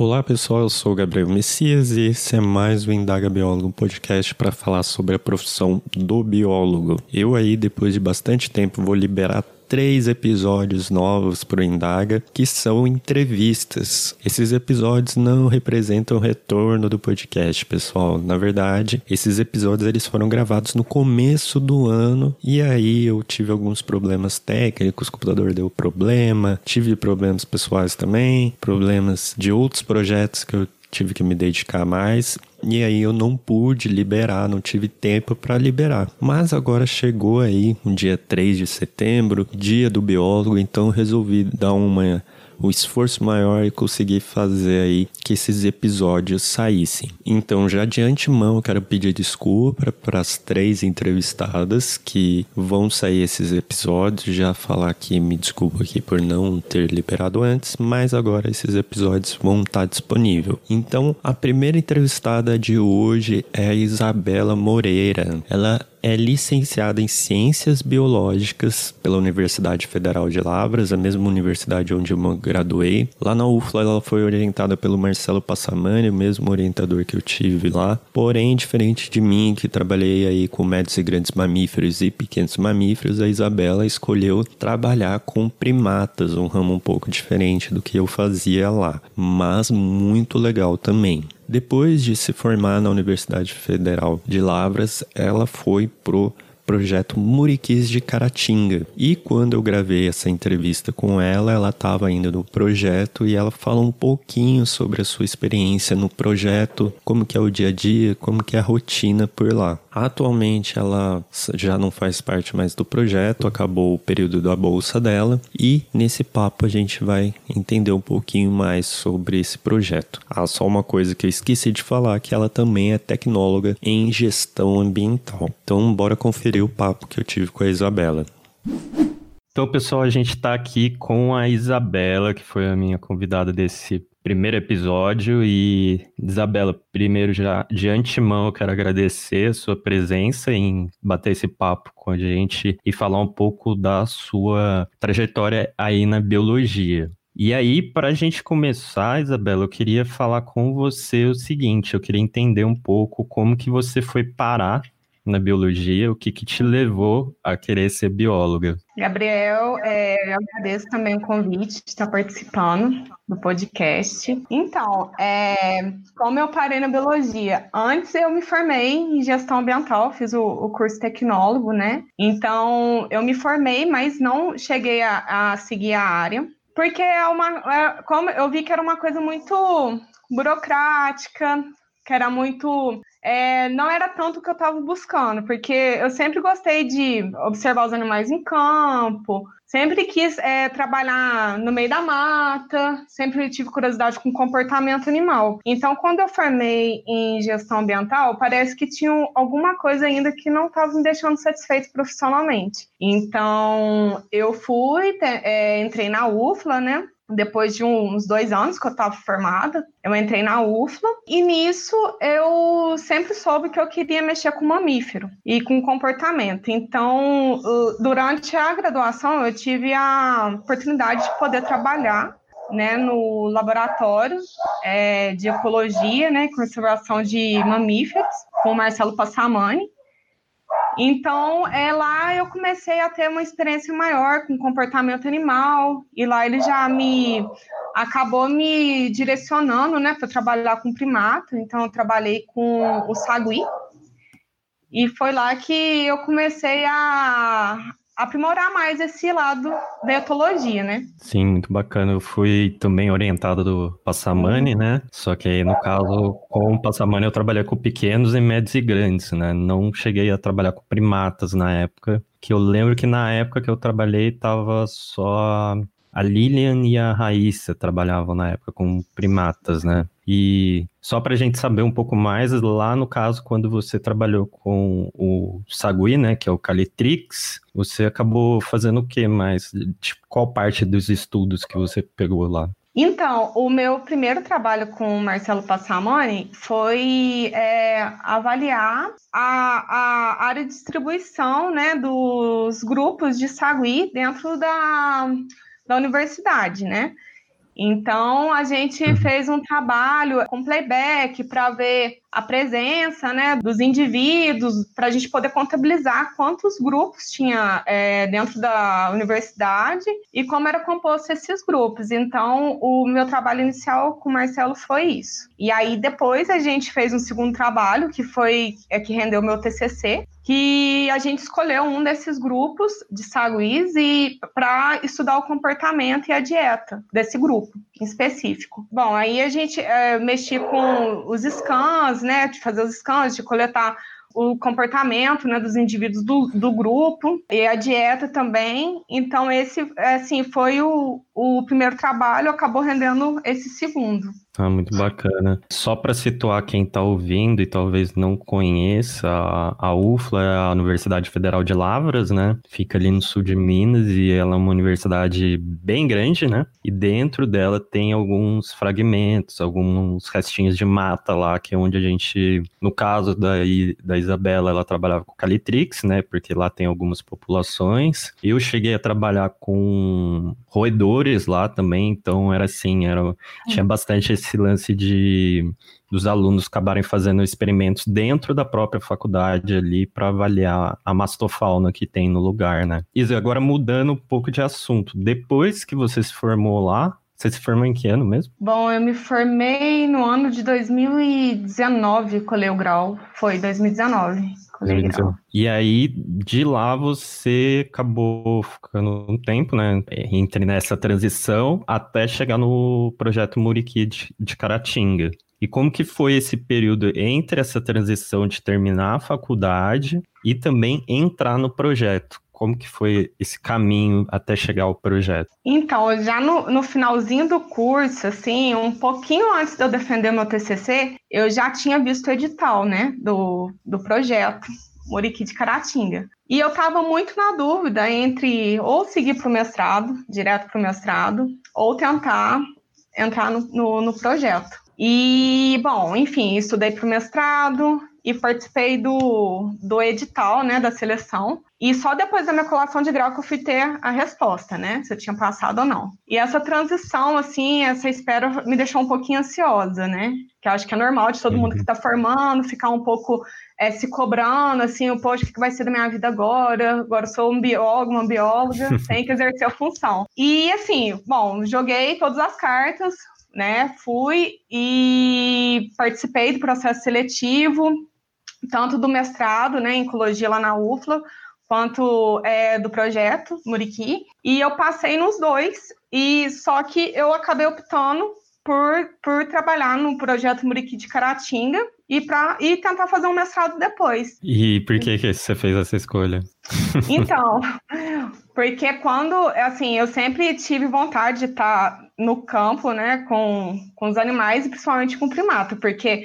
Olá pessoal, eu sou o Gabriel Messias e esse é mais o Indaga Biólogo, um podcast para falar sobre a profissão do biólogo. Eu aí, depois de bastante tempo, vou liberar três episódios novos para o Indaga, que são entrevistas. Esses episódios não representam o retorno do podcast, pessoal. Na verdade, esses episódios eles foram gravados no começo do ano e aí eu tive alguns problemas técnicos, o computador deu problema, tive problemas pessoais também, problemas de outros projetos que eu tive que me dedicar mais e aí eu não pude liberar, não tive tempo para liberar. Mas agora chegou aí, um dia 3 de setembro, dia do biólogo, então resolvi dar uma o esforço maior e conseguir fazer aí que esses episódios saíssem. Então, já de antemão, eu quero pedir desculpa para as três entrevistadas que vão sair esses episódios. Já falar que me desculpa aqui por não ter liberado antes, mas agora esses episódios vão estar disponíveis. Então, a primeira entrevistada de hoje é a Isabela Moreira. Ela é licenciada em Ciências Biológicas pela Universidade Federal de Lavras, a mesma universidade onde eu me graduei. Lá na UFLA ela foi orientada pelo Marcelo Passamani, o mesmo orientador que eu tive lá. Porém, diferente de mim, que trabalhei aí com médios e grandes mamíferos e pequenos mamíferos, a Isabela escolheu trabalhar com primatas, um ramo um pouco diferente do que eu fazia lá, mas muito legal também. Depois de se formar na Universidade Federal de Lavras, ela foi pro projeto Muriquis de Caratinga. E quando eu gravei essa entrevista com ela, ela estava ainda no projeto e ela falou um pouquinho sobre a sua experiência no projeto, como que é o dia a dia, como que é a rotina por lá. Atualmente ela já não faz parte mais do projeto, acabou o período da bolsa dela e nesse papo a gente vai entender um pouquinho mais sobre esse projeto. Ah, só uma coisa que eu esqueci de falar que ela também é tecnóloga em gestão ambiental. Então bora conferir o papo que eu tive com a Isabela. Então, pessoal, a gente está aqui com a Isabela, que foi a minha convidada desse primeiro episódio. E, Isabela, primeiro já de antemão eu quero agradecer a sua presença em bater esse papo com a gente e falar um pouco da sua trajetória aí na biologia. E aí, para a gente começar, Isabela, eu queria falar com você o seguinte: eu queria entender um pouco como que você foi parar na biologia, o que, que te levou a querer ser bióloga? Gabriel, é, eu agradeço também o convite de estar participando do podcast. Então, é, como eu parei na biologia? Antes eu me formei em gestão ambiental, fiz o, o curso tecnólogo, né? Então, eu me formei, mas não cheguei a, a seguir a área, porque é uma, é, como eu vi que era uma coisa muito burocrática, que era muito é, não era tanto o que eu estava buscando, porque eu sempre gostei de observar os animais em campo, sempre quis é, trabalhar no meio da mata, sempre tive curiosidade com comportamento animal. Então, quando eu formei em gestão ambiental, parece que tinha alguma coisa ainda que não estava me deixando satisfeito profissionalmente. Então, eu fui, é, entrei na UFLA, né? Depois de uns dois anos que eu estava formada, eu entrei na UFLA e nisso eu sempre soube que eu queria mexer com mamífero e com comportamento. Então, durante a graduação, eu tive a oportunidade de poder trabalhar né, no laboratório é, de ecologia, né, conservação de mamíferos, com o Marcelo Passamani. Então, é, lá eu comecei a ter uma experiência maior com comportamento animal, e lá ele já me acabou me direcionando né, para trabalhar com primato. Então, eu trabalhei com o sagui, e foi lá que eu comecei a, aprimorar mais esse lado da etologia, né? Sim, muito bacana. Eu fui também orientado do Passamani, né? Só que aí, no caso, com o Passamani eu trabalhei com pequenos e médios e grandes, né? Não cheguei a trabalhar com primatas na época, que eu lembro que na época que eu trabalhei tava só a Lilian e a Raíssa trabalhavam na época com primatas, né? E só para a gente saber um pouco mais, lá no caso, quando você trabalhou com o Sagui, né, que é o Calitrix, você acabou fazendo o que mais? Tipo, qual parte dos estudos que você pegou lá? Então, o meu primeiro trabalho com o Marcelo Passamani foi é, avaliar a, a, área de distribuição né, dos grupos de sagui dentro da, da universidade, né? Então a gente uhum. fez um trabalho com playback para ver a presença né, dos indivíduos, para a gente poder contabilizar quantos grupos tinha é, dentro da universidade e como era composto esses grupos. Então, o meu trabalho inicial com o Marcelo foi isso. E aí, depois, a gente fez um segundo trabalho, que foi é, que rendeu meu TCC, que a gente escolheu um desses grupos de saguis e para estudar o comportamento e a dieta desse grupo em específico. Bom, aí a gente é, mexia com os scans, né, de fazer os scans, de coletar o comportamento né, dos indivíduos do, do grupo e a dieta também. Então, esse assim, foi o, o primeiro trabalho, acabou rendendo esse segundo. Ah, muito bacana. Só para situar quem está ouvindo e talvez não conheça, a, UFLA é a Universidade Federal de Lavras, né? Fica ali no sul de Minas e ela é uma universidade bem grande, né? E dentro dela tem alguns fragmentos, alguns restinhos de mata lá, que é onde a gente, no caso da, da Isabela, ela trabalhava com Calitrix, né? Porque lá tem algumas populações. Eu cheguei a trabalhar com roedores lá também, então era assim, era, tinha bastante esse lance de dos alunos acabarem fazendo experimentos dentro da própria faculdade ali para avaliar a mastofauna que tem no lugar, né? Isa, agora mudando um pouco de assunto, depois que você se formou lá, você se formou em que ano mesmo? Bom, eu me formei no ano de 2019, colei o grau. Foi 2019. E aí, de lá, você acabou ficando um tempo, né? Entre nessa transição até chegar no projeto Muriqui de, de Caratinga. E como que foi esse período entre essa transição de terminar a faculdade e também entrar no projeto? Como que foi esse caminho até chegar ao projeto? Então, já no, no finalzinho do curso, assim, um pouquinho antes de eu defender meu TCC, eu já tinha visto o edital, né, do, do projeto. Muriqui de Caratinga. E eu estava muito na dúvida entre ou seguir para o mestrado, direto para o mestrado, ou tentar entrar no, no, no projeto. E, bom, enfim, estudei para o mestrado e participei do, do edital, né, da seleção. E só depois da minha colação de grau que eu fui ter a resposta, né, se eu tinha passado ou não. E essa transição, assim, essa espera me deixou um pouquinho ansiosa, né, que eu acho que é normal de todo mundo que está uhum. formando ficar um pouco é, se cobrando, assim, poxa, o que vai ser da minha vida agora? Agora sou um biólogo, uma bióloga, tenho que exercer a função. E, assim, bom, joguei todas as cartas, né? Fui e participei do processo seletivo, tanto do mestrado, né, em ecologia lá na UFLA, quanto é, do projeto Muriqui. E eu passei nos dois, e só que eu acabei optando por, por trabalhar no projeto Muriqui de Caratinga, e, pra, e tentar fazer um mestrado depois. E por que, que você fez essa escolha? Então, porque quando, assim, eu sempre tive vontade de estar no campo, né, com, com os animais e principalmente com primata, porque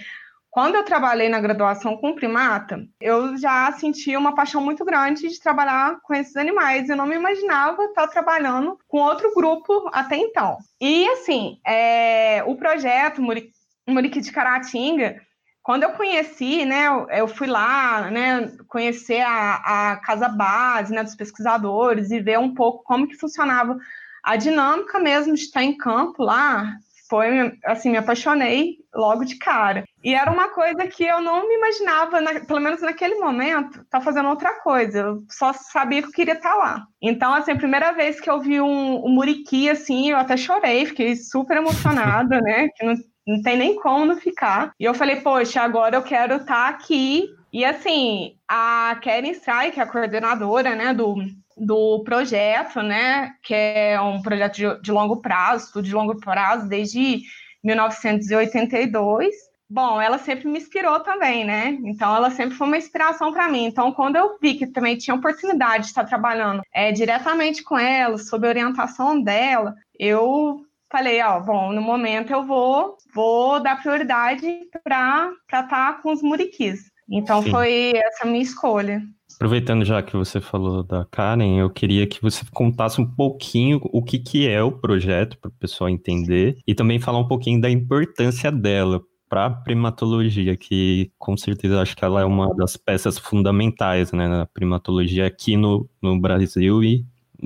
quando eu trabalhei na graduação com primata, eu já senti uma paixão muito grande de trabalhar com esses animais. Eu não me imaginava estar trabalhando com outro grupo até então. E, assim, é, o projeto Muriqui de Caratinga, quando eu conheci, né, eu fui lá, né, conhecer a, a casa base, né, dos pesquisadores e ver um pouco como que funcionava a dinâmica mesmo de estar em campo lá, foi, assim, me apaixonei logo de cara. E era uma coisa que eu não me imaginava, na, pelo menos naquele momento, estar tá fazendo outra coisa. Eu só sabia que eu queria estar tá lá. Então, assim, a primeira vez que eu vi um, um muriqui, assim, eu até chorei, fiquei super emocionada, né? Que não, não tem nem como não ficar. E eu falei, poxa, agora eu quero estar tá aqui. E assim, a Karen Stray, que é a coordenadora, né, do, do projeto, né, que é um projeto de, de longo prazo, de longo prazo desde 1982. Bom, ela sempre me inspirou também, né? Então, ela sempre foi uma inspiração para mim. Então, quando eu vi que também tinha oportunidade de estar trabalhando é, diretamente com ela, sob a orientação dela, eu falei, ó, bom, no momento eu vou, vou dar prioridade para estar tá com os muriquis. Então Sim. foi essa minha escolha. Aproveitando já que você falou da Karen, eu queria que você contasse um pouquinho o que, que é o projeto para o pessoal entender e também falar um pouquinho da importância dela para a primatologia, que com certeza acho que ela é uma das peças fundamentais né, na primatologia aqui no, no Brasil e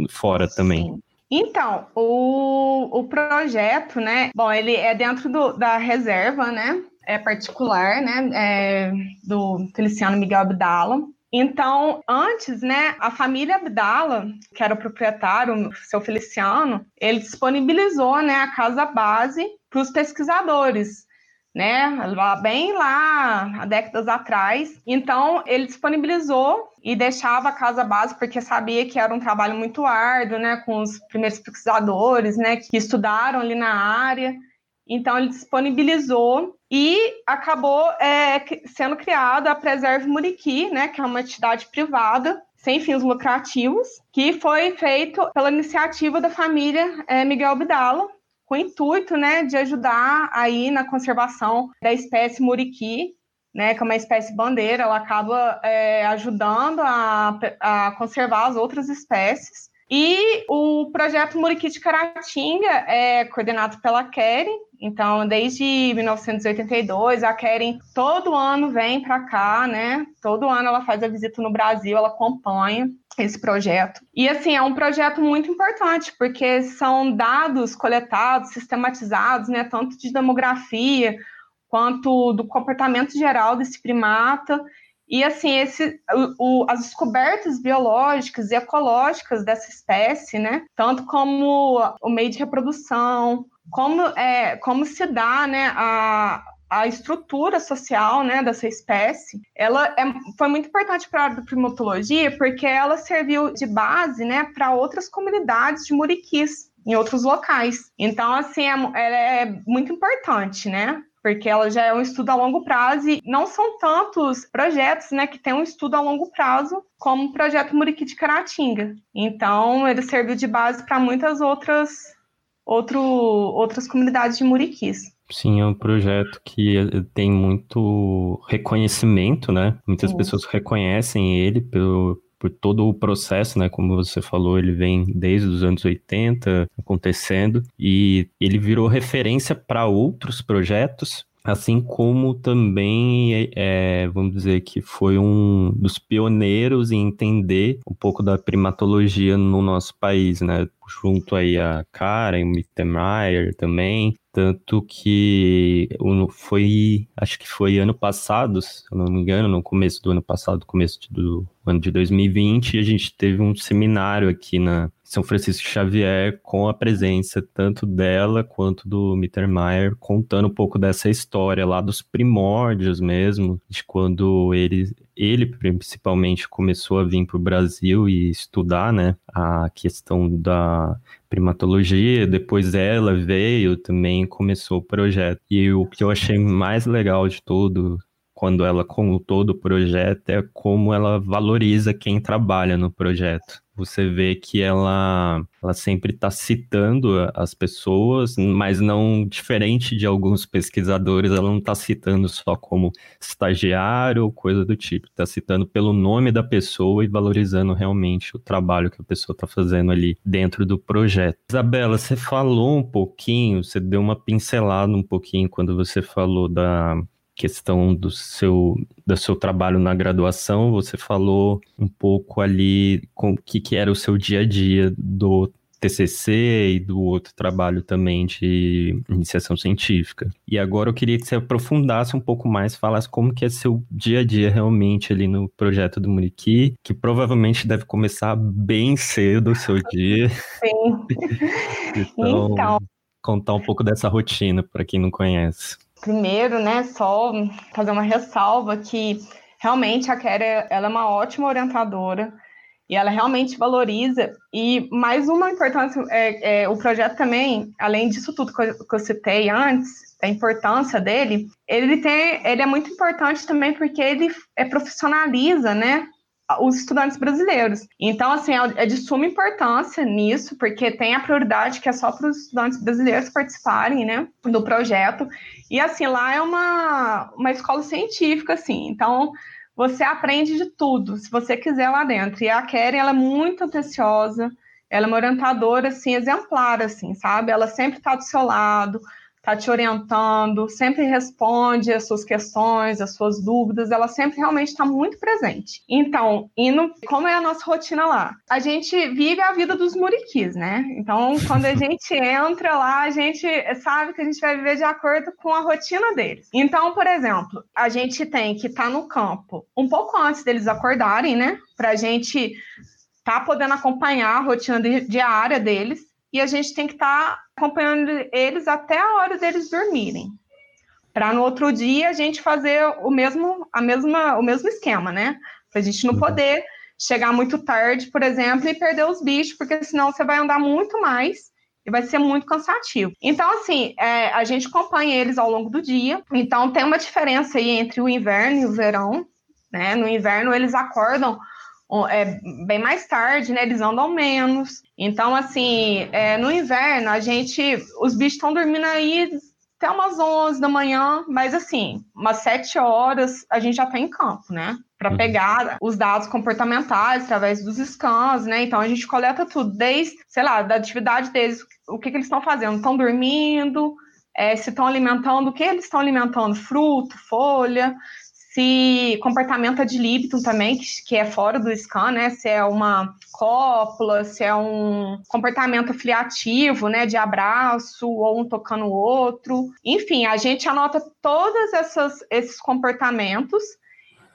fora também. Então, o, o projeto, né? Bom, ele é dentro do, da reserva, né? É particular, né? É, do Feliciano Miguel Abdala. Então, antes, né, a família Abdala, que era o proprietário, o seu Feliciano, ele disponibilizou, né, a casa base para os pesquisadores, né, bem lá, há décadas atrás. Então, ele disponibilizou e deixava a casa base porque sabia que era um trabalho muito árduo, né, com os primeiros pesquisadores, né, que estudaram ali na área. Então, ele disponibilizou e acabou é, sendo criada a Preserve Muriqui, né, que é uma entidade privada sem fins lucrativos, que foi feito pela iniciativa da família é, Miguel Bidala, com o intuito né, de ajudar aí na conservação da espécie muriqui, né, que é uma espécie bandeira, ela acaba é, ajudando a, a conservar as outras espécies. E o projeto Muriqui de Caratinga é coordenado pela Keren, então, desde 1982, a Keren todo ano vem para cá, né? Todo ano ela faz a visita no Brasil, ela acompanha esse projeto. E assim, é um projeto muito importante, porque são dados coletados, sistematizados, né, tanto de demografia quanto do comportamento geral desse primata. E assim, esse, o, o, as descobertas biológicas e ecológicas dessa espécie, né, tanto como o meio de reprodução, como, é, como se dá né, a, a estrutura social né, dessa espécie, ela é, foi muito importante para a primatologia porque ela serviu de base né, para outras comunidades de muriquis em outros locais. Então, assim, é, ela é muito importante, né? Porque ela já é um estudo a longo prazo e não são tantos projetos né, que têm um estudo a longo prazo como o projeto Muriqui de Caratinga. Então, ele serviu de base para muitas outras outro, outras comunidades de muriquis. Sim, é um projeto que eh, tem muito reconhecimento, né? Muitas Sim. pessoas reconhecem ele pelo, por todo o processo, né? Como você falou, ele vem desde os anos 80 acontecendo e ele virou referência para outros projetos Assim como também, é, vamos dizer que foi um dos pioneiros em entender um pouco da primatologia no nosso país, né? Junto aí a Karen, Mittermeier também, tanto que foi, acho que foi ano passado, se eu não me engano, no começo do ano passado, começo do ano de 2020, a gente teve um seminário aqui na São Francisco Xavier com a presença tanto dela quanto do Mittermeier, contando um pouco dessa história lá dos primórdios mesmo, de quando ele, ele principalmente começou a vir para o Brasil e estudar, né, a questão da primatologia, depois ela veio também começou o projeto. E o que eu achei mais legal de tudo quando ela contou do projeto é como ela valoriza quem trabalha no projeto. Você vê que ela, ela sempre está citando as pessoas, mas não diferente de alguns pesquisadores, ela não está citando só como estagiário ou coisa do tipo, está citando pelo nome da pessoa e valorizando realmente o trabalho que a pessoa está fazendo ali dentro do projeto. Isabela, você falou um pouquinho, você deu uma pincelada um pouquinho quando você falou da questão do seu, do seu trabalho na graduação, você falou um pouco ali com o que, que era o seu dia a dia do TCC e do outro trabalho também de iniciação científica. E agora eu queria que você aprofundasse um pouco mais, falasse como que é seu dia a dia realmente ali no projeto do Muriqui, que provavelmente deve começar bem cedo o seu dia. Sim. então, então, contar um pouco dessa rotina para quem não conhece. Primeiro, né, só fazer uma ressalva que realmente a Kéria, ela é uma ótima orientadora e ela realmente valoriza. E mais uma importância, é, é, o projeto também, além disso tudo que eu, que eu citei antes, a importância dele, ele tem, ele é muito importante também porque ele é, profissionaliza, né, os estudantes brasileiros. Então, assim, é, é de suma importância nisso, porque tem a prioridade que é só para os estudantes brasileiros participarem, né, do projeto. E, assim, lá é uma, uma escola científica, assim, então você aprende de tudo, se você quiser lá dentro. E a Keren, ela é muito atenciosa, ela é uma orientadora, assim, exemplar, assim, sabe? Ela sempre está do seu lado, está te orientando, sempre responde as suas questões, as suas dúvidas, ela sempre realmente está muito presente. Então, indo, como é a nossa rotina lá? A gente vive a vida dos muriquis, né? Então, quando a gente entra lá, a gente sabe que a gente vai viver de acordo com a rotina deles. Então, por exemplo, a gente tem que estar tá no campo um pouco antes deles acordarem, né? Para a gente tá podendo acompanhar a rotina diária deles e a gente tem que estar tá acompanhando eles até a hora deles dormirem. Para no outro dia a gente fazer o mesmo, a mesma, o mesmo esquema, né? Para a gente não uhum. poder chegar muito tarde, por exemplo, e perder os bichos, porque senão você vai andar muito mais e vai ser muito cansativo. Então, assim, é, a gente acompanha eles ao longo do dia. Então, tem uma diferença aí entre o inverno e o verão. Né? No inverno, eles acordam é, bem mais tarde, né? Eles andam menos. Então, assim, é, no inverno, a gente. Os bichos estão dormindo aí até umas 11 da manhã, mas assim, umas 7 horas a gente já está em campo, né? Para uhum. pegar os dados comportamentais através dos scans, né? Então a gente coleta tudo, desde, sei lá, da atividade deles, o que, que eles estão fazendo? Estão dormindo, é, se estão alimentando, o que eles estão alimentando? Fruto, folha, se comportamento ad libitum também, que, que é fora do scan, né? Se é uma cópula, se é um comportamento filiativo, né? De abraço ou um tocando o outro. Enfim, a gente anota todos esses comportamentos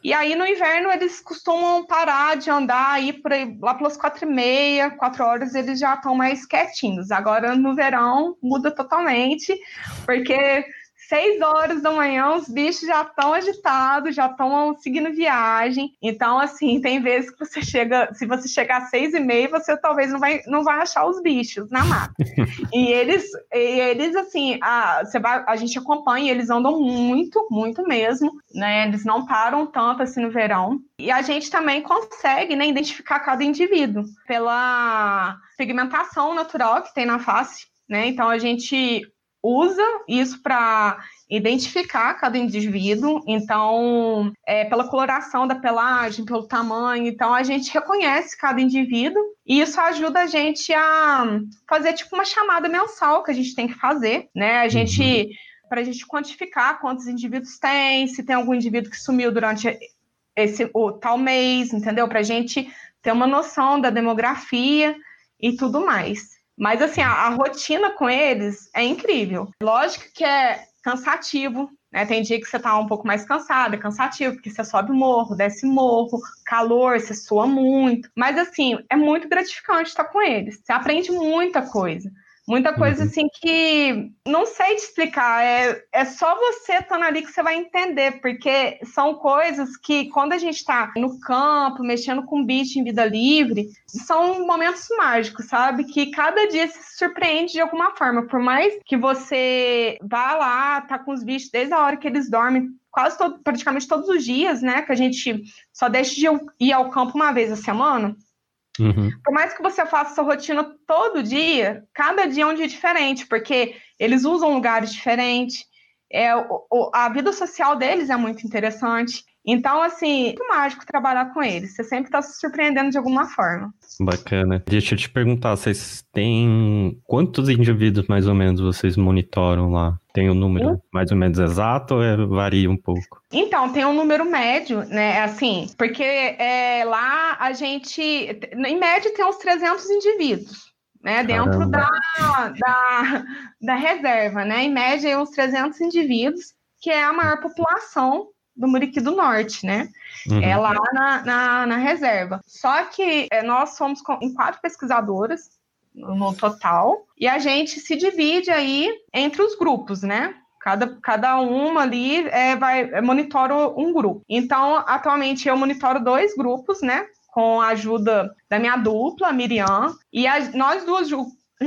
e aí no inverno eles costumam parar de andar aí por aí, lá pelas quatro e meia, quatro horas eles já estão mais quietinhos. Agora no verão muda totalmente, porque seis horas da manhã, os bichos já estão agitados, já estão seguindo viagem. Então, assim, tem vezes que você chega, se você chegar às seis e meia, você talvez não vai, não vai achar os bichos na mata. e eles, e eles assim, a, você vai, a gente acompanha, eles andam muito, muito mesmo, né? Eles não param tanto assim no verão. E a gente também consegue né, identificar cada indivíduo pela pigmentação natural que tem na face. Né? Então a gente usa isso para identificar cada indivíduo, então, é, pela coloração da pelagem, pelo tamanho, então a gente reconhece cada indivíduo e isso ajuda a gente a fazer tipo uma chamada mensal que a gente tem que fazer, né? A gente uhum. para a gente quantificar quantos indivíduos tem, se tem algum indivíduo que sumiu durante esse o tal mês, entendeu? Para a gente ter uma noção da demografia e tudo mais. Mas assim, a, a, rotina com eles é incrível. Lógico que é cansativo, né? Tem dia que você tá um pouco mais cansado, é cansativo, porque você sobe morro, desce morro, calor, você sua muito. Mas assim, é muito gratificante estar com eles. Você aprende muita coisa. Muita coisa uhum. assim que não sei te explicar, é, é só você estando ali que você vai entender, porque são coisas que quando a gente está no campo, mexendo com bicho em vida livre, são momentos mágicos, sabe? Que cada dia se surpreende de alguma forma, por mais que você vá lá, tá com os bichos desde a hora que eles dormem, quase todo, praticamente todos os dias, né? Que a gente só deixa de ir ao campo uma vez a semana. Uhum. Por mais que você faça sua rotina todo dia, cada dia é um dia diferente, porque eles usam lugares diferentes, é, o, a vida social deles é muito interessante. Então, assim, é muito mágico trabalhar com eles. Você sempre está se surpreendendo de alguma forma. Bacana. Deixa eu te perguntar, vocês têm quantos indivíduos mais ou menos vocês monitoram lá? Tem um número hum? mais ou menos exato ou é, varia um pouco? Então, tem um número médio, né? Assim, porque é, lá a gente, em média, tem uns 300 indivíduos. Né, dentro da, da, da reserva, né? Em média, uns 300 indivíduos, que é a maior população do Muriqui do Norte, né? Uhum. É lá na, na, na, reserva. Só que é, nós somos em quatro pesquisadoras no total, e a gente se divide aí entre os grupos, né? Cada, cada uma ali é, vai, é, monitora um grupo. Então, atualmente eu monitoro dois grupos, né? Com a ajuda da minha dupla, Miriam, e a, nós duas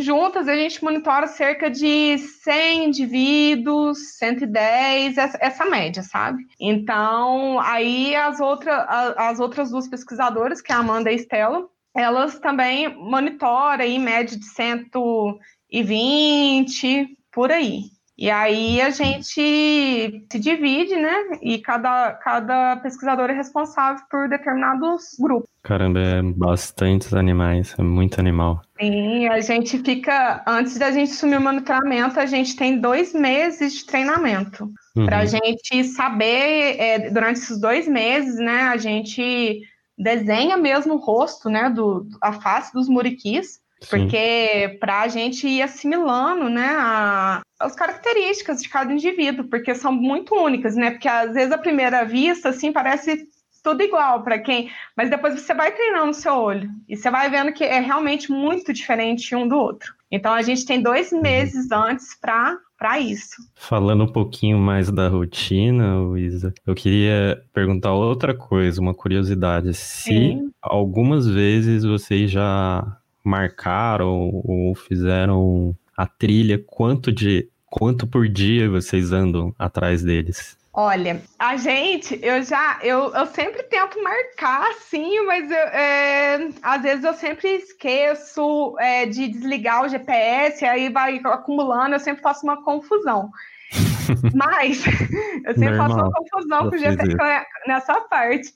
juntas a gente monitora cerca de 100 indivíduos, 110, essa, média, sabe? Então, aí as, outra, as outras duas pesquisadoras, que é a Amanda e a Estela, elas também monitoram em média de 120, por aí. E aí a gente se divide, né? E cada, cada pesquisador é responsável por determinados grupos. Caramba, é bastantes animais, é muito animal. Sim, a gente fica, antes da gente assumir o monitoramento, a gente tem dois meses de treinamento. Uhum. Para a gente saber, é, durante esses dois meses, né, a gente desenha mesmo o rosto, né, do, a face dos muriquis, porque para a gente ir assimilando, né, a, as características de cada indivíduo, porque são muito únicas, né? Porque às vezes à primeira vista, assim, parece tudo igual para quem, mas depois você vai treinando o seu olho e você vai vendo que é realmente muito diferente um do outro. Então a gente tem dois uhum. meses antes para para isso. Falando um pouquinho mais da rotina, Luísa, eu queria perguntar outra coisa, uma curiosidade. Se Sim. algumas vezes vocês já marcaram ou fizeram a trilha, quanto de quanto por dia vocês andam atrás deles? Olha, a gente, eu já, eu, eu sempre tento marcar, sim, mas eu, é, às vezes eu sempre esqueço é, de desligar o GPS, aí vai acumulando, eu sempre faço uma confusão. mas eu sempre Normal. faço uma confusão com o GPS nessa parte.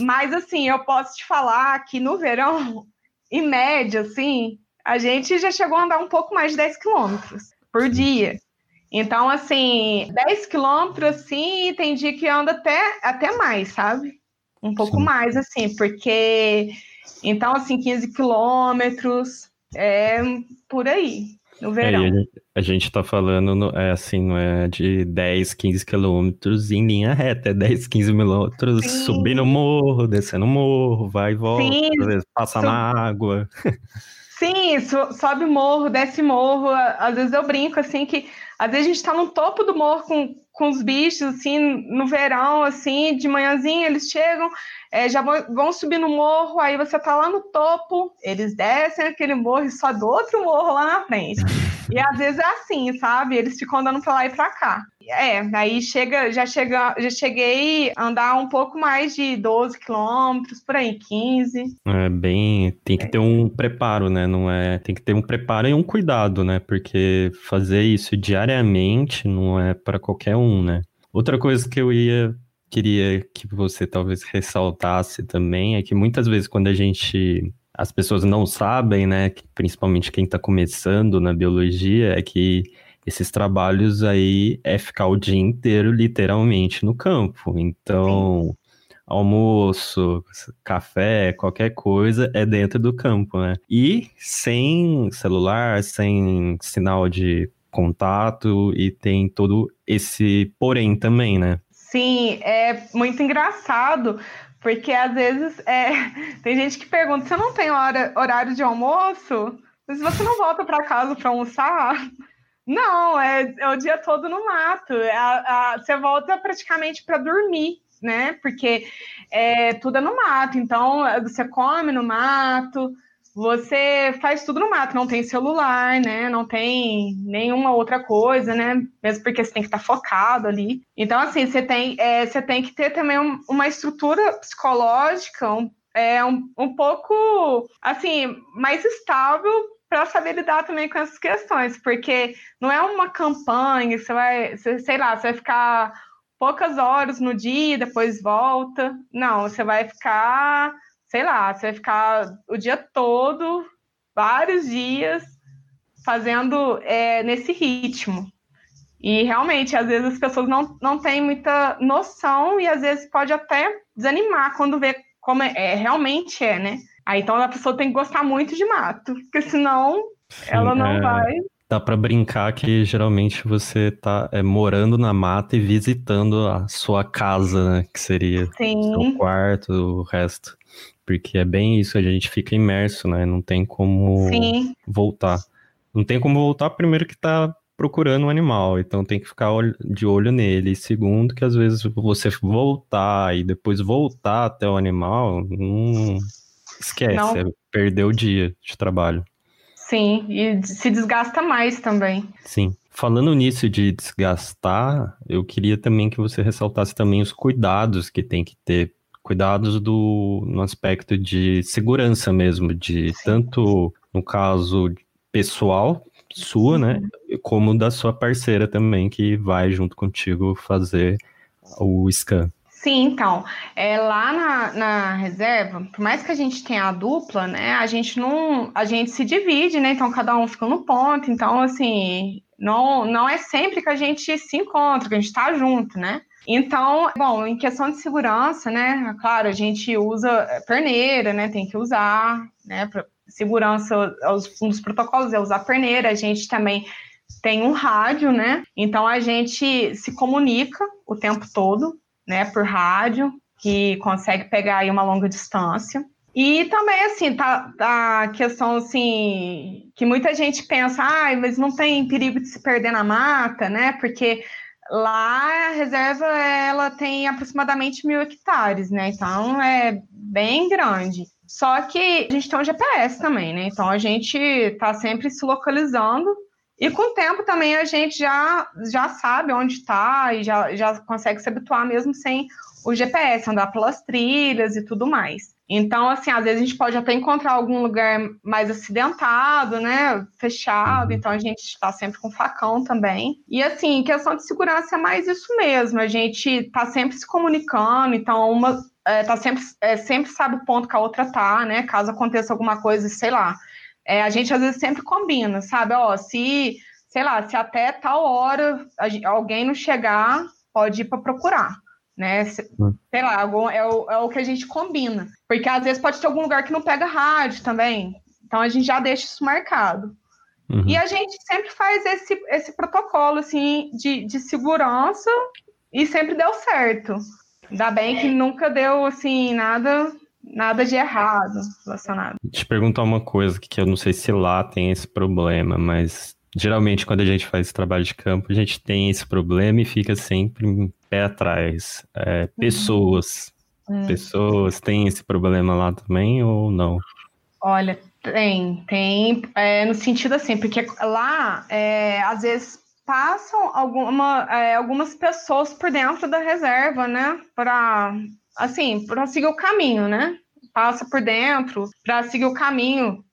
Mas assim, eu posso te falar que no verão em média, assim, a gente já chegou a andar um pouco mais de 10 quilômetros por dia. Então, assim, 10 quilômetros, assim, tem dia que anda até, até mais, sabe? Um pouco Sim. mais, assim, porque. Então, assim, 15 quilômetros, é por aí no verão. É, a gente tá falando, no, é assim, não é de 10, 15 quilômetros em linha reta, é 10, 15 quilômetros subindo o morro, descendo o morro, vai e volta, Sim, às vezes passa na água. Sim, sobe morro, desce morro, às vezes eu brinco, assim, que às vezes a gente tá no topo do morro com, com os bichos, assim, no verão, assim, de manhãzinha eles chegam, é, já vão, vão subir no morro, aí você tá lá no topo, eles descem aquele morro e só do outro morro lá na frente. E às vezes é assim, sabe? Eles ficam andando pra lá e pra cá. É, aí chega, já, chega, já cheguei a andar um pouco mais de 12 quilômetros, por aí, 15. É bem. Tem que ter um preparo, né? Não é. Tem que ter um preparo e um cuidado, né? Porque fazer isso diariamente não é para qualquer um, né? Outra coisa que eu ia queria que você talvez ressaltasse também é que muitas vezes quando a gente as pessoas não sabem, né, que, principalmente quem está começando na biologia, é que esses trabalhos aí é ficar o dia inteiro literalmente no campo. Então, almoço, café, qualquer coisa é dentro do campo, né? E sem celular, sem sinal de contato e tem todo esse porém também, né? Sim, é muito engraçado, porque às vezes é, tem gente que pergunta: você não tem hora, horário de almoço? Mas você não volta para casa para almoçar? Não, é, é, o dia todo no mato. É a, a, você volta praticamente para dormir, né? Porque é, tudo é no mato. Então, você come no mato, você faz tudo no mato, não tem celular, né? Não tem nenhuma outra coisa, né? Mesmo porque você tem que estar focado ali. Então, assim, você tem, é, você tem que ter também um, uma estrutura psicológica um, é, um, um pouco, assim, mais estável para saber lidar também com essas questões, porque não é uma campanha, você vai, você, sei lá, você vai ficar poucas horas no dia, depois volta. Não, você vai ficar sei lá, você vai ficar o dia todo, vários dias, fazendo é, nesse ritmo. E realmente, às vezes as pessoas não, não têm muita noção e às vezes pode até desanimar quando vê como é, é realmente é, né? Aí então a pessoa tem que gostar muito de mato, porque senão Sim, ela não é... vai. Dá para brincar que geralmente você tá é, morando na mata e visitando a sua casa, né? Que seria Sim. o seu quarto, o resto. Porque é bem isso, a gente fica imerso, né? Não tem como Sim. voltar. Não tem como voltar, primeiro que tá procurando um animal, então tem que ficar de olho nele. E segundo, que às vezes você voltar e depois voltar até o animal, não esquece, não. é perder o dia de trabalho. Sim, e se desgasta mais também. Sim. Falando nisso de desgastar, eu queria também que você ressaltasse também os cuidados que tem que ter cuidados do, no aspecto de segurança mesmo, de tanto no caso pessoal, sua, né? Como da sua parceira também, que vai junto contigo fazer o scan. Sim, então, é, lá na, na, reserva, por mais que a gente tenha a dupla, né, a gente não, a gente se divide, né, então cada um fica no ponto, então, assim, não, não é sempre que a gente se encontra, que a gente está junto, né, então, bom, em questão de segurança, né, claro, a gente usa perneira, né, tem que usar, né, segurança, um dos protocolos é usar perneira, a gente também tem um rádio, né, então a gente se comunica o tempo todo, né, por rádio, que consegue pegar aí uma longa distância. E também, assim, tá, tá a questão, assim, que muita gente pensa, ah, mas não tem perigo de se perder na mata, né? Porque lá a reserva, ela tem aproximadamente mil hectares, né? Então, é bem grande. Só que a gente tem um GPS também, né? Então, a gente tá sempre se localizando e com o tempo também a gente já, já sabe onde está e já, já consegue se habituar mesmo sem o GPS, andar pelas trilhas e tudo mais. Então, assim, às vezes a gente pode até encontrar algum lugar mais acidentado, né? Fechado, uhum. então a gente está sempre com facão também. E assim, questão de segurança é mais isso mesmo. A gente está sempre se comunicando, então uma é, tá sempre, é, sempre sabe o ponto que a outra tá, né? Caso aconteça alguma coisa, sei lá, é, a gente às vezes sempre combina, sabe? Ó, se, sei lá, se até tal hora alguém não chegar, pode ir para procurar, né? Hum. Sei lá, algum, é, o, é o que a gente combina. Porque às vezes pode ter algum lugar que não pega rádio também. Então a gente já deixa isso marcado. Uhum. E a gente sempre faz esse, esse protocolo assim, de, de segurança e sempre deu certo. Ainda bem que nunca deu assim nada nada de errado relacionado. Te perguntar uma coisa que eu não sei se lá tem esse problema, mas geralmente quando a gente faz esse trabalho de campo, a gente tem esse problema e fica sempre pé atrás. É, uhum. pessoas. Uhum. Pessoas têm esse problema lá também ou não? Olha, tem, tem, é, no sentido assim, porque lá, é, às vezes, passam alguma, é, algumas pessoas por dentro da reserva, né, para assim, para seguir o caminho, né? Passa por dentro para seguir o caminho,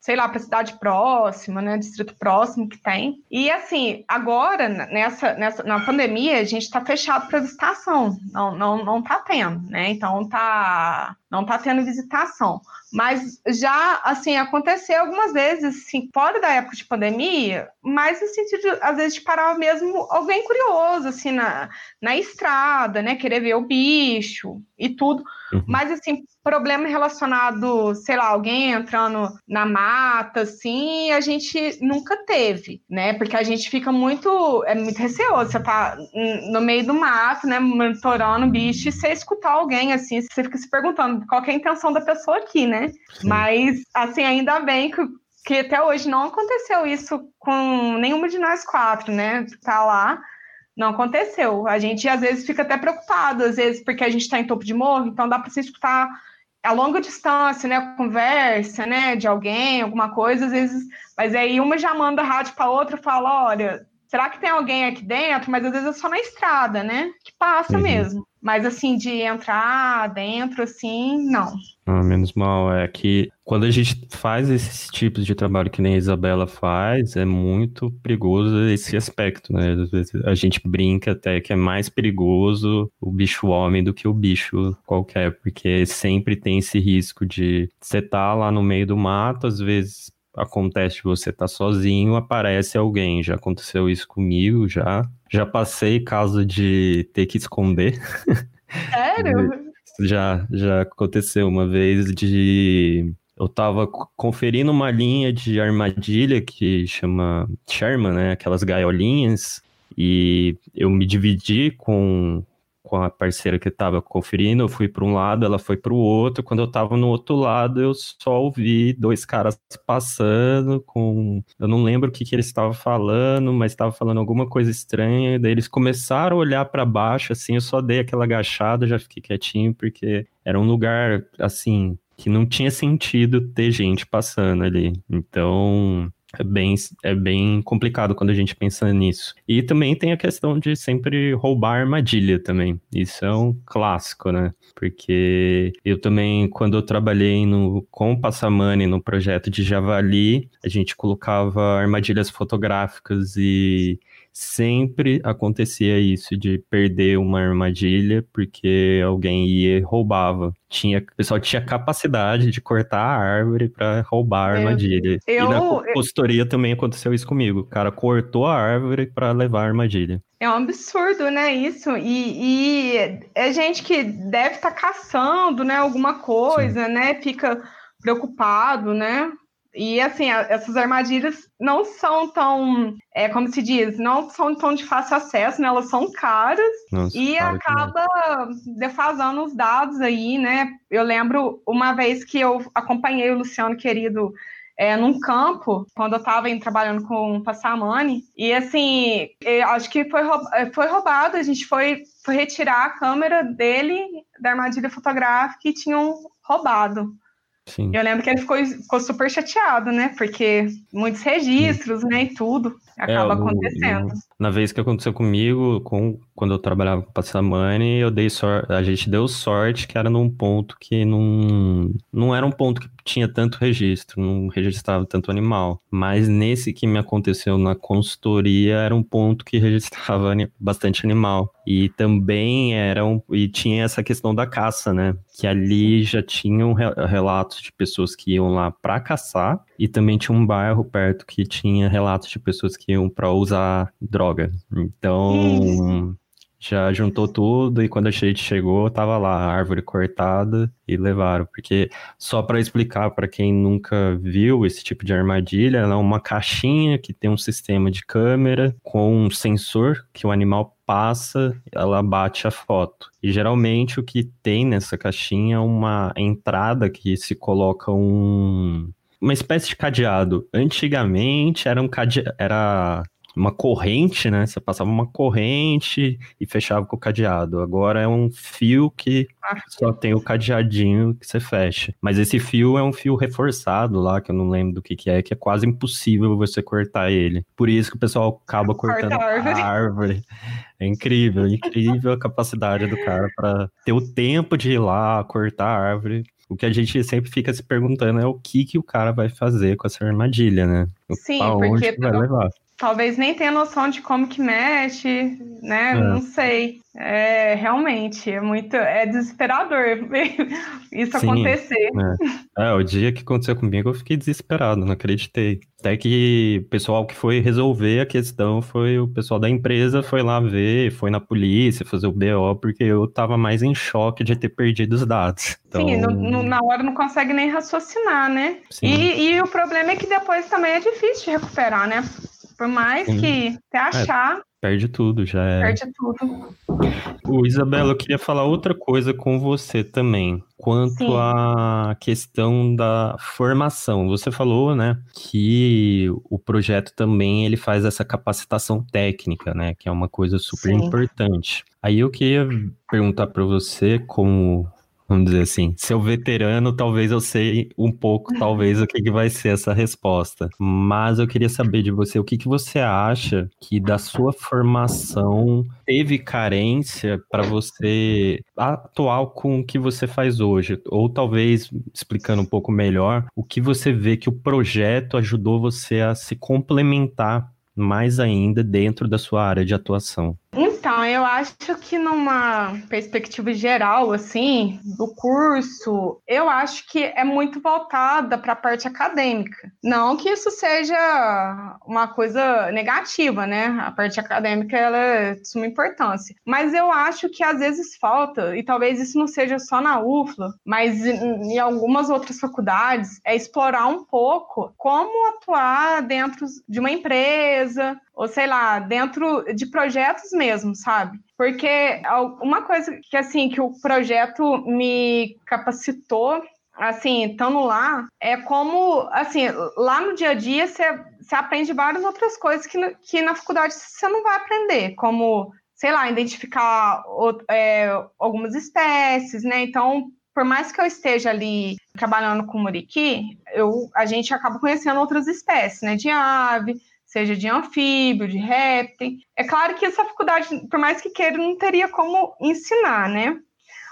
sei lá, para cidade próxima, né? Distrito próximo que tem. E assim, agora nessa, nessa na pandemia a gente está fechado para visitação, não, não, não tá tendo, né? Então tá, não tá tendo visitação. Mas já, assim, aconteceu algumas vezes, assim, fora da época de pandemia, mas no sentido, às vezes, de parar mesmo alguém curioso, assim, na, na estrada, né? Querer ver o bicho e tudo. Uhum. Mas, assim, problema relacionado, sei lá, alguém entrando na mata, assim, a gente nunca teve, né? Porque a gente fica muito, é muito receoso. Você tá no meio do mato, né? Monitorando o bicho e você escutar alguém, assim, você fica se perguntando qual é a intenção da pessoa aqui, né? Sim. Mas, assim, ainda bem que, que até hoje não aconteceu isso com nenhuma de nós quatro, né? Tá lá. Não aconteceu. A gente às vezes fica até preocupado, às vezes porque a gente está em topo de morro, então dá para você escutar a longa distância, né, conversa, né, de alguém, alguma coisa, às vezes, mas aí uma já manda rádio para outra e fala, olha, será que tem alguém aqui dentro? Mas às vezes é só na estrada, né, que passa uhum. mesmo. Mas assim, de entrar dentro, assim, não. Ah, menos mal. É que quando a gente faz esses tipos de trabalho que nem a Isabela faz, é muito perigoso esse aspecto, né? Às vezes a gente brinca até que é mais perigoso o bicho homem do que o bicho qualquer, porque sempre tem esse risco de você tá lá no meio do mato, às vezes acontece você tá sozinho, aparece alguém. Já aconteceu isso comigo, já. Já passei caso de ter que esconder. Sério? já, já aconteceu uma vez de eu tava conferindo uma linha de armadilha que chama Sherman, né? Aquelas gaiolinhas. E eu me dividi com com a parceira que estava conferindo, eu fui para um lado, ela foi para o outro. Quando eu estava no outro lado, eu só ouvi dois caras passando com, eu não lembro o que que eles estavam falando, mas estava falando alguma coisa estranha. Daí eles começaram a olhar para baixo, assim, eu só dei aquela agachada, já fiquei quietinho porque era um lugar assim que não tinha sentido ter gente passando ali. Então, É bem, é bem complicado quando a gente pensa nisso. E também tem a questão de sempre roubar armadilha também. Isso é um clássico, né? Porque eu também, quando eu trabalhei no, com o Passamani no projeto de Javali, a gente colocava armadilhas fotográficas e sempre acontecia isso de perder uma armadilha porque alguém ia e roubava. Tinha, o pessoal tinha capacidade de cortar a árvore para roubar a armadilha. Eu, e na consultoria também aconteceu isso comigo. O cara cortou a árvore para levar a armadilha. É um absurdo, né, isso? E, e é gente que deve estar tá caçando, né, alguma coisa, Sim. né, fica preocupado, né? E assim, essas armadilhas não são tão, é, como se diz, não são tão de fácil acesso, né? Elas são caras Nossa, e acaba defasando os dados aí, né? Eu lembro uma vez que eu acompanhei o Luciano querido é, num campo, quando eu estava trabalhando com o Passamani, e assim, acho que foi, é, foi roubado, a gente foi, foi retirar a câmera dele da armadilha fotográfica e tinham roubado. Sim. Eu lembro que ele ficou, ficou super chateado, né? Porque muitos registros, Sim. né, e tudo acaba é, no, acontecendo. No, na vez que aconteceu comigo, com, quando eu trabalhava com Passamani, eu dei sorte, a gente deu sorte que era num ponto que não, não era um ponto que tinha tanto registro, não registrava tanto animal. Mas nesse que me aconteceu na consultoria, era um ponto que registrava bastante animal. E também era um, e tinha essa questão da caça, né? Que ali já tinham relatos de pessoas que iam lá para caçar e também tinha um bairro perto que tinha relatos de pessoas que iam para usar Então, já juntou tudo e quando a gente chegou, tava lá a árvore cortada e levaram, porque só para explicar para quem nunca viu esse tipo de armadilha, ela é uma caixinha que tem um sistema de câmera com um sensor que o animal passa, ela bate a foto. E geralmente o que tem nessa caixinha é uma entrada que se coloca um uma espécie de cadeado. Antigamente era um cadeado, era uma corrente, né? Você passava uma corrente e fechava com o cadeado. Agora é um fio que só tem o cadeadinho que você fecha. Mas esse fio é um fio reforçado lá, que eu não lembro do que, que é, que é quase impossível você cortar ele. Por isso que o pessoal acaba cortando a árvore. a árvore. É incrível, incrível a capacidade do cara para ter o tempo de ir lá cortar a árvore o que a gente sempre fica se perguntando é o que, que o cara vai fazer com essa armadilha, né? Sim, porque vai levar. Talvez nem tenha noção de como que mexe, né? É. Não sei. É, realmente, é muito, é desesperador isso Sim, acontecer. É. é. o dia que aconteceu comigo eu fiquei desesperado, não acreditei. Até que o pessoal que foi resolver a questão foi o pessoal da empresa, foi lá ver, foi na polícia fazer o BO, porque eu tava mais em choque de ter perdido os dados. Então... Sim, no, no, na hora não consegue nem raciocinar, né? E, e, o problema é que depois também é difícil de recuperar, né? Por mais Sim. que você achar, é. Perde tudo, já é. Perde tudo. O Isabela, eu queria falar outra coisa com você também, quanto Sim. à questão da formação. Você falou, né, que o projeto também ele faz essa capacitação técnica, né, que é uma coisa super Sim. importante. Aí eu queria perguntar para você, como vamos dizer assim. Seu veterano, talvez eu sei um pouco, talvez, o que, que vai ser essa resposta. Mas eu queria saber de você, o que, que você acha que da sua formação teve carência para você atuar com o que você faz hoje? Ou talvez, explicando um pouco melhor, o que você vê que o projeto ajudou você a se complementar mais ainda dentro da sua área de atuação? Então, eu acho que numa perspectiva geral, assim, do curso, eu acho que é muito voltada para a parte acadêmica. Não que isso seja uma coisa negativa, né? A parte acadêmica ela é de suma importância. Mas eu acho que às vezes falta, e talvez isso não seja só na UFLA, mas em algumas outras faculdades, é explorar um pouco como atuar dentro de uma empresa, ou sei lá, dentro de projetos mesmo, sabe? Porque uma coisa que assim que o projeto me capacitou assim, estando lá, é como, assim, lá no dia a dia você, você aprende várias outras coisas que, que na faculdade você não vai aprender, como, sei lá, identificar é, algumas espécies, né? Então, por mais que eu esteja ali trabalhando com muriqui, eu, a gente acaba conhecendo outras espécies, né? De ave, seja de anfíbio, de réptil. É claro que essa faculdade, por mais que queira, não teria como ensinar, né?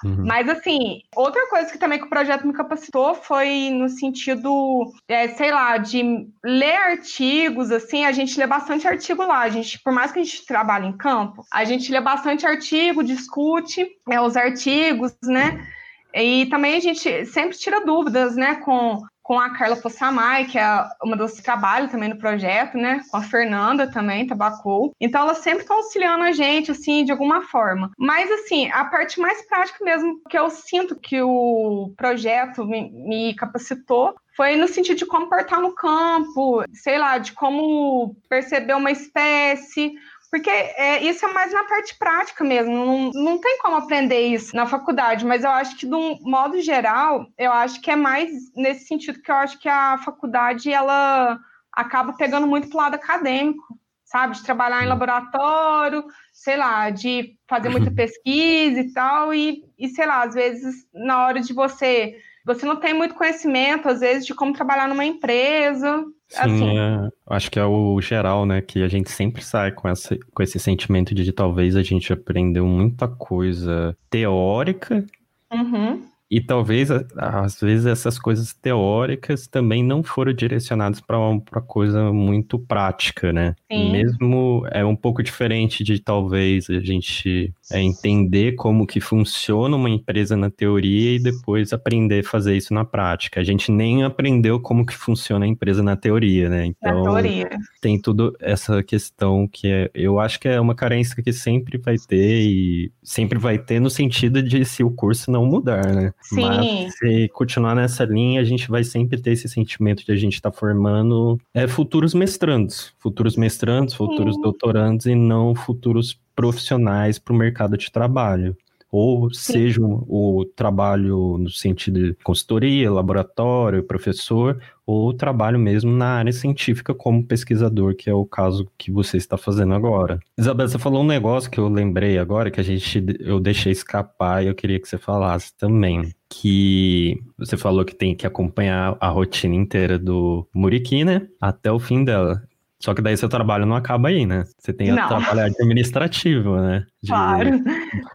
Uhum. Mas, assim, outra coisa que também que o projeto me capacitou foi no sentido, é, sei lá, de ler artigos, assim, a gente lê bastante artigo lá. A gente, por mais que a gente trabalhe em campo, a gente lê bastante artigo, discute é, os artigos, né? E também a gente sempre tira dúvidas, né, com, com a Carla Possamay, que é uma das que trabalha também no projeto, né, com a Fernanda também, Tabacou. Então elas sempre estão auxiliando a gente, assim, de alguma forma. Mas, assim, a parte mais prática mesmo que eu sinto que o projeto me, me capacitou foi no sentido de como portar no campo, sei lá, de como perceber uma espécie, porque é, isso é mais na parte prática mesmo, não, não tem como aprender isso na faculdade, mas eu acho que, de um modo geral, eu acho que é mais nesse sentido que eu acho que a faculdade, ela acaba pegando muito pro lado acadêmico, sabe? De trabalhar em laboratório, sei lá, de fazer muita pesquisa e tal, e, e sei lá, às vezes, na hora de você você não tem muito conhecimento, às vezes, de como trabalhar numa empresa. Sim, assim. é, acho que é o geral, né? Que a gente sempre sai com, essa, com esse sentimento de, de talvez a gente aprendeu muita coisa teórica. Uhum. E talvez, às vezes, essas coisas teóricas também não foram direcionadas para uma coisa muito prática, né? Sim. Mesmo é um pouco diferente de talvez a gente é, entender como que funciona uma empresa na teoria e depois aprender a fazer isso na prática. A gente nem aprendeu como que funciona a empresa na teoria, né? Então, na teoria. tem tudo essa questão que é, eu acho que é uma carência que sempre vai ter e sempre vai ter no sentido de se o curso não mudar, né? Sim. Mas se continuar nessa linha, a gente vai sempre ter esse sentimento de a gente estar tá formando é, futuros mestrandos, futuros mestrandos, futuros Sim. doutorandos e não futuros profissionais para o mercado de trabalho ou Sim. seja o, trabalho no sentido de consultoria, laboratório, professor, ou trabalho mesmo na área científica como pesquisador, que é o caso que você está fazendo agora. Isabel, você falou um negócio que eu lembrei agora, que a gente eu deixei escapar e eu queria que você falasse também. Que você falou que tem que acompanhar a rotina inteira do Muriqui, né? Até o fim dela. Só que daí seu trabalho não acaba aí, né? Você tem o trabalho administrativo, né? De claro.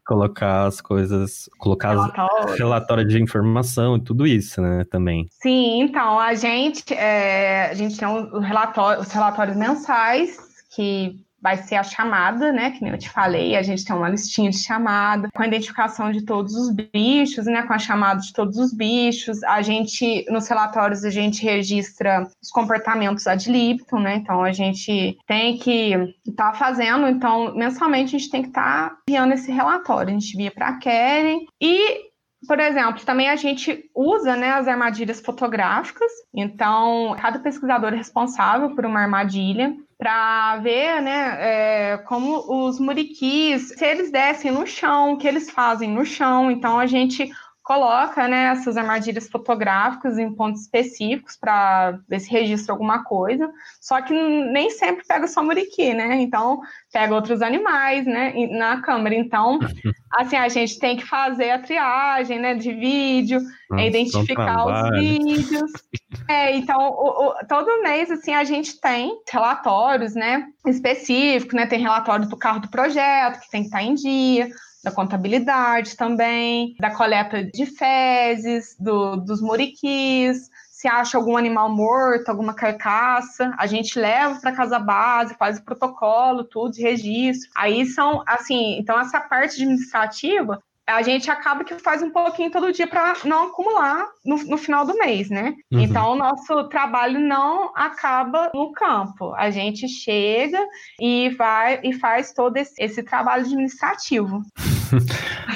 colocar as coisas, colocar relatório. relatório de informação e tudo isso, né? Também. Sim, então a gente, é, a gente tem um relatório, os relatórios mensais que vai ser a chamada, né? Que nem eu te falei, a gente tem uma listinha de chamada, com a identificação de todos os bichos, né? Com a chamada de todos os bichos. A gente, nos relatórios, a gente registra os comportamentos ad libitum, né? Então a gente tem que estar tá fazendo, então, mensalmente a gente tem que estar tá enviando esse relatório. A gente via para Keren e por exemplo, também a gente usa né, as armadilhas fotográficas, então cada pesquisador é responsável por uma armadilha para ver né, é, como os muriquis, se eles descem no chão, o que eles fazem no chão. Então a gente coloca né, essas armadilhas fotográficas em pontos específicos para ver se registra alguma coisa. Só que nem sempre pega só muriqui, né? Então pega outros animais, né, na câmera. Então, assim, a gente tem que fazer a triagem, né, de vídeo, Nossa, identificar os vídeos. É, então, o, o, todo mês, assim, a gente tem relatórios, né, específicos, né, tem relatório do carro do projeto, que tem que estar em dia, da contabilidade também, da coleta de fezes, do, dos muriquis, se acha algum animal morto, alguma carcaça, a gente leva para casa base, faz o protocolo, tudo de registro. Aí são, assim, então essa parte administrativa a gente acaba que faz um pouquinho todo dia para não acumular no, no, final do mês, né? Uhum. Então, o nosso trabalho não acaba no campo. A gente chega e vai e faz todo esse, esse trabalho administrativo.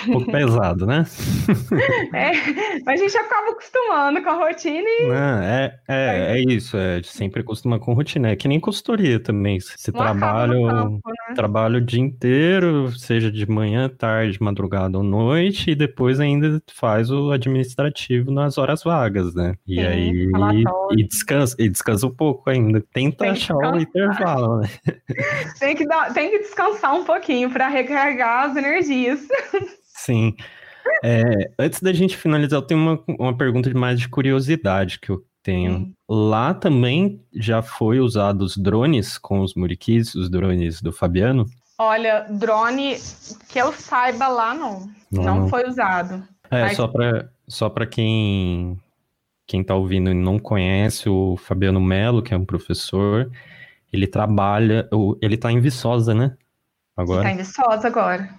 Um pouco pesado, né? é, mas a gente acaba acostumando com a rotina e. Não, é, é, é isso, é sempre acostuma com rotina. É que nem consultoria também. Você trabalha, campo, né? trabalha o dia inteiro, seja de manhã, tarde, madrugada ou noite, e depois ainda faz o administrativo nas horas vagas, né? E Sim, aí. E descansa, e descansa um pouco ainda. Tenta tem achar o intervalo, né? tem, que dar, tem que descansar um pouquinho para recarregar as energias. Sim. É, antes da gente finalizar, eu tenho uma, uma pergunta de mais de curiosidade que eu tenho. Hum. Lá também já foi usado os drones com os muriquis, os drones do Fabiano? Olha, drone que eu saiba lá não. Não, não foi usado. É, Mas... só para só quem quem está ouvindo e não conhece o Fabiano Melo, que é um professor, ele trabalha, ele está em Viçosa, né? Agora. Está em Viçosa agora.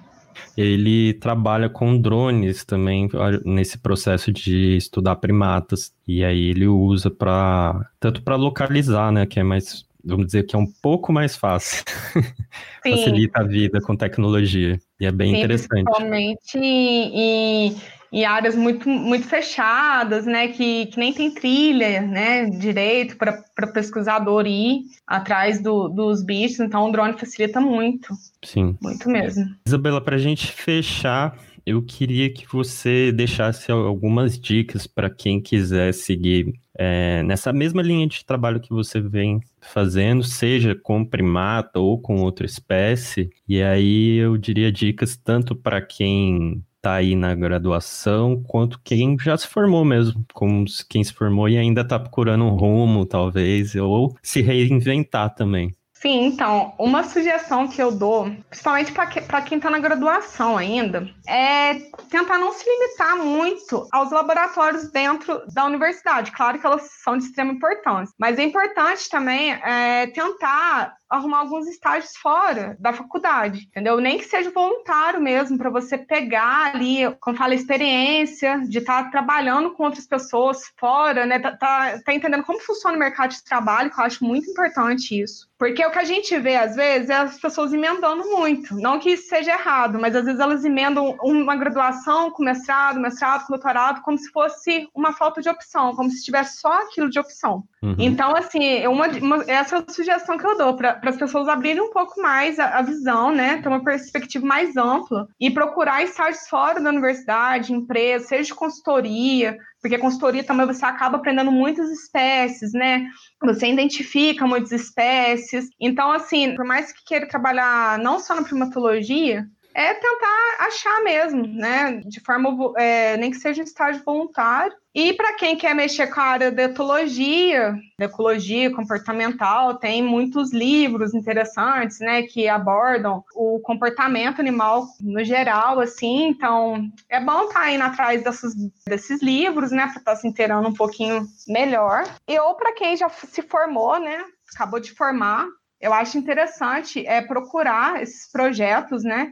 Ele trabalha com drones também nesse processo de estudar primatas e aí ele usa para tanto para localizar, né, que é mais vamos dizer que é um pouco mais fácil. Facilita a vida com tecnologia. E é bem Sim, interessante. Principalmente em, em, áreas muito, muito fechadas, né? Que, que nem tem trilha, né? Direito para pesquisador ir atrás do, dos bichos. Então o drone facilita muito. Sim. Muito mesmo. Isabela, para a gente fechar, eu queria que você deixasse algumas dicas para quem quiser seguir é, nessa mesma linha de trabalho que você vem fazendo, seja com primata ou com outra espécie. E aí eu diria dicas tanto para quem está aí na graduação, quanto quem já se formou mesmo, como quem se formou e ainda está procurando um rumo, talvez, ou se reinventar também. Sim, então, uma sugestão que eu dou, principalmente para quem está na graduação ainda, é tentar não se limitar muito aos laboratórios dentro da universidade. Claro que elas são de extrema importância, mas é importante também é, tentar arrumar alguns estágios fora da faculdade, entendeu? Nem que seja voluntário mesmo, para você pegar ali, como fala, experiência de estar tá trabalhando com outras pessoas fora, né? Tá, tá, tá, entendendo como funciona o mercado de trabalho, que eu acho muito importante isso. Porque o que a gente vê, às vezes, é as pessoas emendando muito. Não que isso seja errado, mas às vezes elas emendam uma graduação com mestrado, mestrado com doutorado, como se fosse uma falta de opção, como se tivesse só aquilo de opção. Uhum. Então, assim, uma, uma, essa é a sugestão que eu dou para as pessoas abrirem um pouco mais a, a, visão, né? Ter uma perspectiva mais ampla e procurar estágios fora da universidade, empresa, seja de consultoria, porque consultoria também você acaba aprendendo muitas espécies, né? Você identifica muitas espécies. Então, assim, por mais que queira trabalhar não só na primatologia, é tentar achar mesmo, né? De forma, é, nem que seja um estágio voluntário. E para quem quer mexer com a área etologia, ecologia comportamental, tem muitos livros interessantes, né, que abordam o comportamento animal no geral, assim. Então, é bom estar tá indo atrás desses, desses livros, né, para estar tá se inteirando um pouquinho melhor. E ou para quem já se formou, né, acabou de formar, eu acho interessante é procurar esses projetos, né,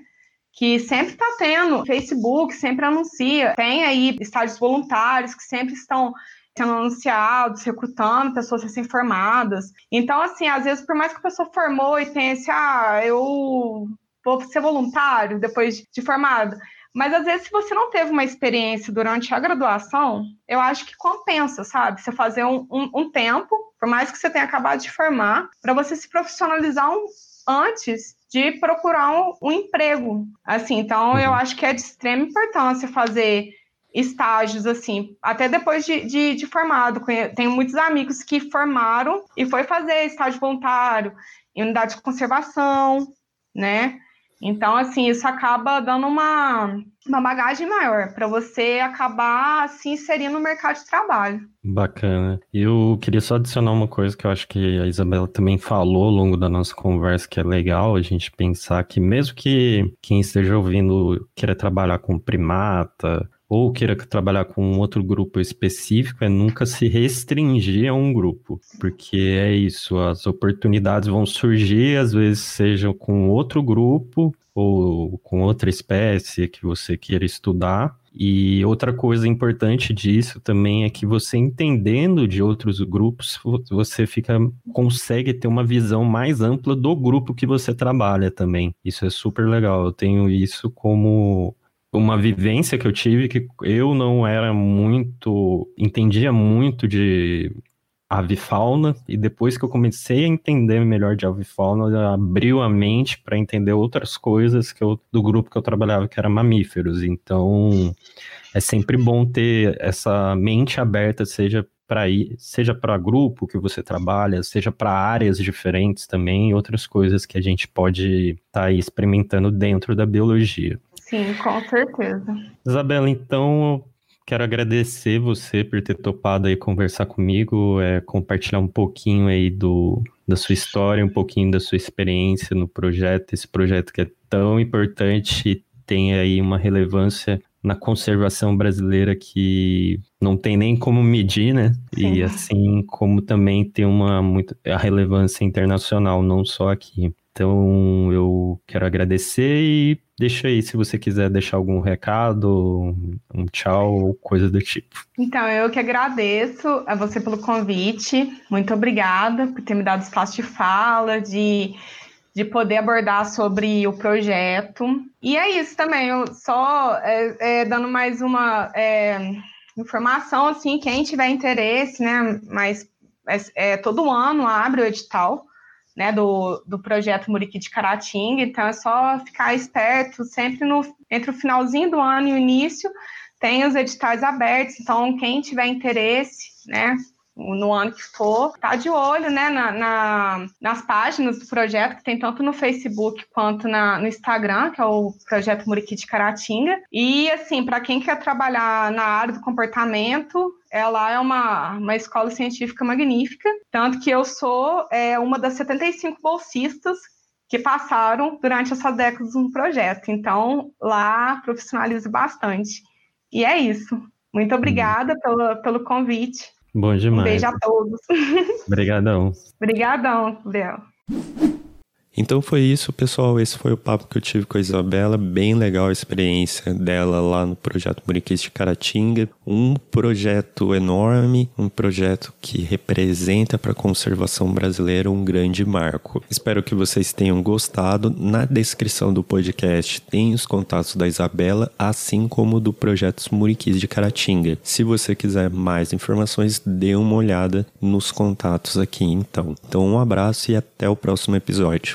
que sempre está tendo. Facebook sempre anuncia. Tem aí estágios voluntários que sempre estão sendo anunciados, recrutando pessoas recém-formadas. Então, assim, às vezes, por mais que a pessoa formou e pense, ah, eu vou ser voluntário depois de formado. Mas às vezes, se você não teve uma experiência durante a graduação, eu acho que compensa, sabe? Você fazer um, um, um tempo, por mais que você tenha acabado de formar, para você se profissionalizar um, antes de procurar um, um emprego. Assim, então uhum. eu acho que é de extrema importância fazer estágios, assim, até depois de, de, de, formado. Tenho muitos amigos que formaram e foi fazer estágio voluntário em unidade de conservação, né? Então, assim, isso acaba dando uma, uma bagagem maior para você acabar se inserindo no mercado de trabalho. Bacana. Eu queria só adicionar uma coisa que eu acho que a Isabela também falou ao longo da nossa conversa, que é legal a gente pensar que mesmo que quem esteja ouvindo queira trabalhar com primata, ou queira trabalhar com um outro grupo específico, é nunca se restringir a um grupo, porque é isso, as oportunidades vão surgir, às vezes sejam com outro grupo ou com outra espécie que você queira estudar. E outra coisa importante disso também é que você entendendo de outros grupos, você fica consegue ter uma visão mais ampla do grupo que você trabalha também. Isso é super legal. Eu tenho isso como uma vivência que eu tive que eu não era muito, entendia muito de avifauna e depois que eu comecei a entender melhor de avifauna, abriu a mente para entender outras coisas que eu, do grupo que eu trabalhava que era mamíferos. Então, é sempre bom ter essa mente aberta, seja para ir, seja para grupo que você trabalha, seja para áreas diferentes também, outras coisas que a gente pode estar tá experimentando dentro da biologia. Sim, com certeza. Isabela, então quero agradecer você por ter topado aí conversar comigo, é, compartilhar um pouquinho aí do, da sua história, um pouquinho da sua experiência no projeto, esse projeto que é tão importante e tem aí uma relevância na conservação brasileira que não tem nem como medir, né? Sim. E assim como também tem uma muito a relevância internacional, não só aqui. Então eu quero agradecer e deixa aí se você quiser deixar algum recado, um tchau ou coisa do tipo. Então eu que agradeço a você pelo convite. Muito obrigada por ter me dado espaço de fala, de de poder abordar sobre o projeto. E é isso também, eu só é, é, dando mais uma é, informação, assim, quem tiver interesse, né, mas é, é, todo ano abre o edital, né, do, do projeto Muriqui de Caratinga, então é só ficar esperto, sempre no, entre o finalzinho do ano e o início, tem os editais abertos, então quem tiver interesse, né, no ano que for, tá de olho, né, na, na, nas páginas do projeto, que tem tanto no Facebook quanto na, no Instagram, que é o Projeto Muriqui de Caratinga. E, assim, para quem quer trabalhar na área do comportamento, ela é uma, uma escola científica magnífica, tanto que eu sou é, uma das 75 bolsistas que passaram durante essas décadas no projeto. Então, lá profissionalizo bastante. E é isso. Muito obrigada pelo, pelo convite. Bom demais. Um beijo a todos. Obrigadão. Obrigadão, Gabriel. Então foi isso, pessoal. Esse foi o papo que eu tive com a Isabela. Bem legal a experiência dela lá no projeto Muriquês de Caratinga. Um projeto enorme, um projeto que representa para a conservação brasileira um grande marco. Espero que vocês tenham gostado. Na descrição do podcast tem os contatos da Isabela, assim como do projeto Muriquis de Caratinga. Se você quiser mais informações, dê uma olhada nos contatos aqui então. Então um abraço e até o próximo episódio.